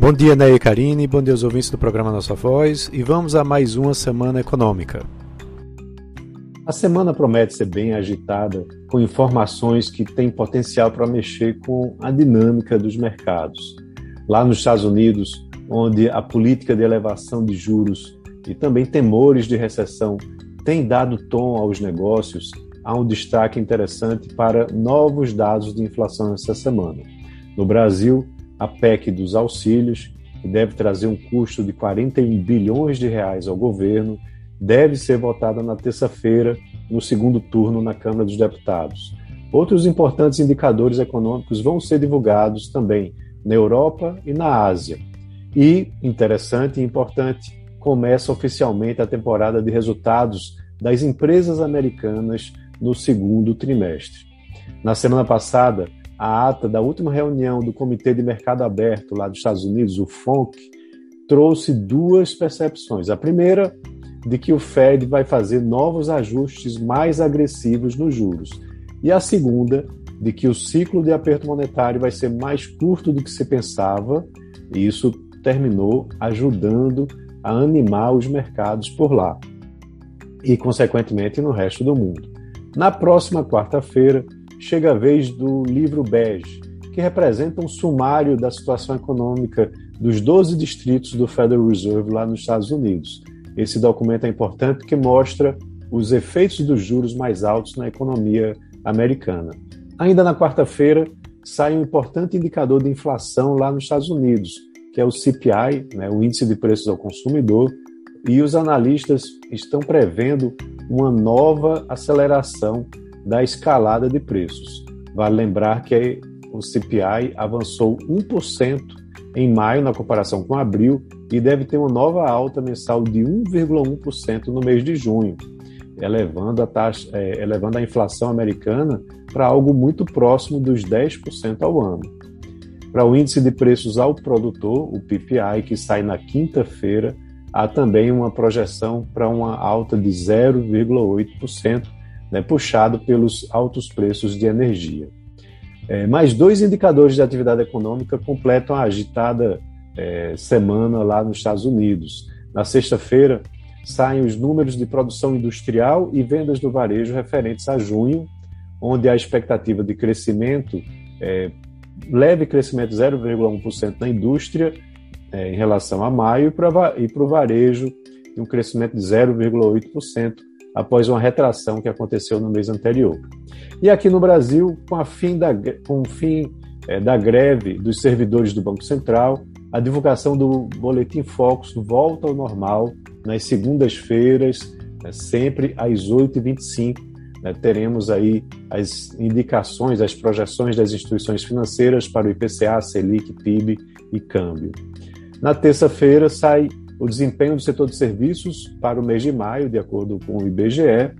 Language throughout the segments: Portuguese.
Bom dia, Ney e Karine, bom dia aos ouvintes do programa Nossa Voz e vamos a mais uma semana econômica. A semana promete ser bem agitada, com informações que têm potencial para mexer com a dinâmica dos mercados. Lá nos Estados Unidos, onde a política de elevação de juros e também temores de recessão têm dado tom aos negócios, há um destaque interessante para novos dados de inflação essa semana. No Brasil, a PEC dos auxílios, que deve trazer um custo de 41 bilhões de reais ao governo, deve ser votada na terça-feira, no segundo turno na Câmara dos Deputados. Outros importantes indicadores econômicos vão ser divulgados também na Europa e na Ásia. E, interessante e importante, começa oficialmente a temporada de resultados das empresas americanas no segundo trimestre. Na semana passada, a ata da última reunião do Comitê de Mercado Aberto lá dos Estados Unidos, o FONC, trouxe duas percepções. A primeira, de que o Fed vai fazer novos ajustes mais agressivos nos juros. E a segunda, de que o ciclo de aperto monetário vai ser mais curto do que se pensava, e isso terminou ajudando a animar os mercados por lá e, consequentemente, no resto do mundo. Na próxima quarta-feira, chega a vez do livro bege, que representa um sumário da situação econômica dos 12 distritos do Federal Reserve lá nos Estados Unidos. Esse documento é importante porque mostra os efeitos dos juros mais altos na economia americana. Ainda na quarta-feira, sai um importante indicador de inflação lá nos Estados Unidos, que é o CPI, né, o Índice de Preços ao Consumidor, e os analistas estão prevendo uma nova aceleração da escalada de preços. Vale lembrar que o CPI avançou 1% em maio na comparação com abril e deve ter uma nova alta mensal de 1,1% no mês de junho, elevando a, taxa, é, elevando a inflação americana para algo muito próximo dos 10% ao ano. Para o índice de preços ao produtor, o PPI, que sai na quinta-feira, há também uma projeção para uma alta de 0,8%, né, puxado pelos altos preços de energia. É, mais dois indicadores de atividade econômica completam a agitada é, semana lá nos Estados Unidos. Na sexta-feira, saem os números de produção industrial e vendas do varejo referentes a junho, onde a expectativa de crescimento, é, leve crescimento 0,1% na indústria é, em relação a maio, e para o varejo, um crescimento de 0,8% após uma retração que aconteceu no mês anterior. E aqui no Brasil, com, fim da, com o fim é, da greve dos servidores do Banco Central, a divulgação do Boletim Focus volta ao normal nas segundas-feiras, né, sempre às 8h25. Né, teremos aí as indicações, as projeções das instituições financeiras para o IPCA, Selic, PIB e câmbio. Na terça-feira sai o desempenho do setor de serviços para o mês de maio, de acordo com o IBGE,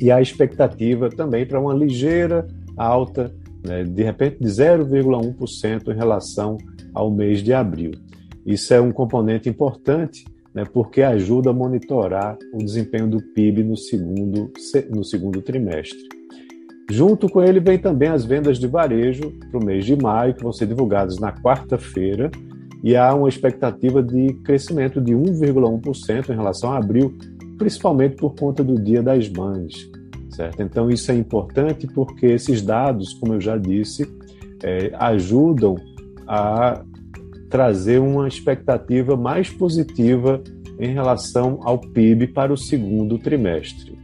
e a expectativa também para uma ligeira alta, né, de repente de 0,1% em relação ao mês de abril. Isso é um componente importante, né, porque ajuda a monitorar o desempenho do PIB no segundo, no segundo trimestre. Junto com ele vem também as vendas de varejo para o mês de maio, que vão ser divulgadas na quarta-feira, e há uma expectativa de crescimento de 1,1% em relação a abril, principalmente por conta do Dia das Mães. Certo? Então, isso é importante porque esses dados, como eu já disse, é, ajudam a trazer uma expectativa mais positiva em relação ao PIB para o segundo trimestre.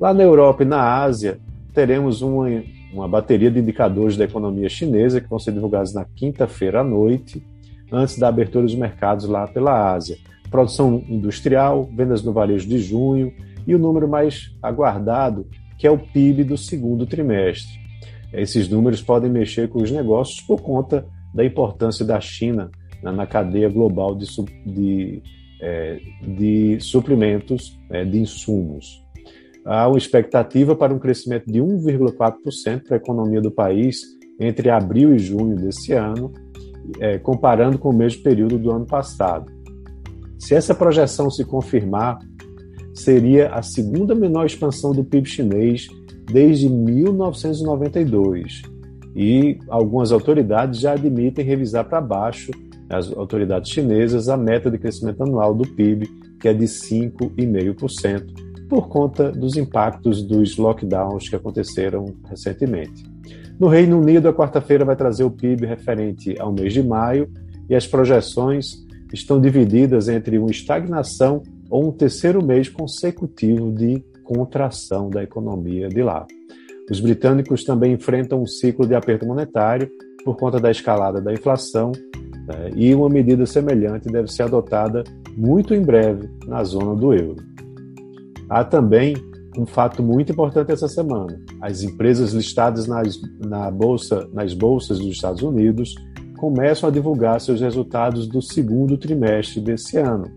Lá na Europa e na Ásia, teremos uma, uma bateria de indicadores da economia chinesa que vão ser divulgados na quinta-feira à noite antes da abertura dos mercados lá pela Ásia. Produção industrial, vendas no varejo de junho e o número mais aguardado, que é o PIB do segundo trimestre. Esses números podem mexer com os negócios por conta da importância da China na cadeia global de, de, é, de suprimentos é, de insumos. Há uma expectativa para um crescimento de 1,4% para a economia do país entre abril e junho desse ano, é, comparando com o mesmo período do ano passado. Se essa projeção se confirmar, seria a segunda menor expansão do PIB chinês desde 1992. E algumas autoridades já admitem revisar para baixo as autoridades chinesas a meta de crescimento anual do PIB, que é de 5,5%, por conta dos impactos dos lockdowns que aconteceram recentemente. No Reino Unido, a quarta-feira vai trazer o PIB referente ao mês de maio e as projeções estão divididas entre uma estagnação ou um terceiro mês consecutivo de contração da economia de lá. Os britânicos também enfrentam um ciclo de aperto monetário por conta da escalada da inflação né, e uma medida semelhante deve ser adotada muito em breve na zona do euro. Há também um fato muito importante essa semana: as empresas listadas nas, na bolsa, nas bolsas dos Estados Unidos começam a divulgar seus resultados do segundo trimestre desse ano.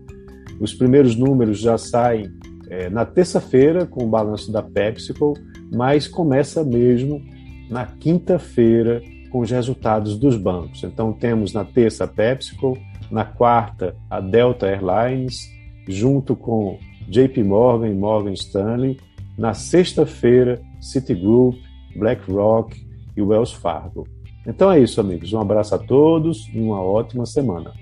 Os primeiros números já saem é, na terça-feira com o balanço da PepsiCo, mas começa mesmo na quinta-feira com os resultados dos bancos. Então temos na terça a PepsiCo, na quarta a Delta Airlines, junto com JP Morgan Morgan Stanley, na sexta-feira Citigroup, BlackRock e Wells Fargo. Então é isso, amigos. Um abraço a todos e uma ótima semana.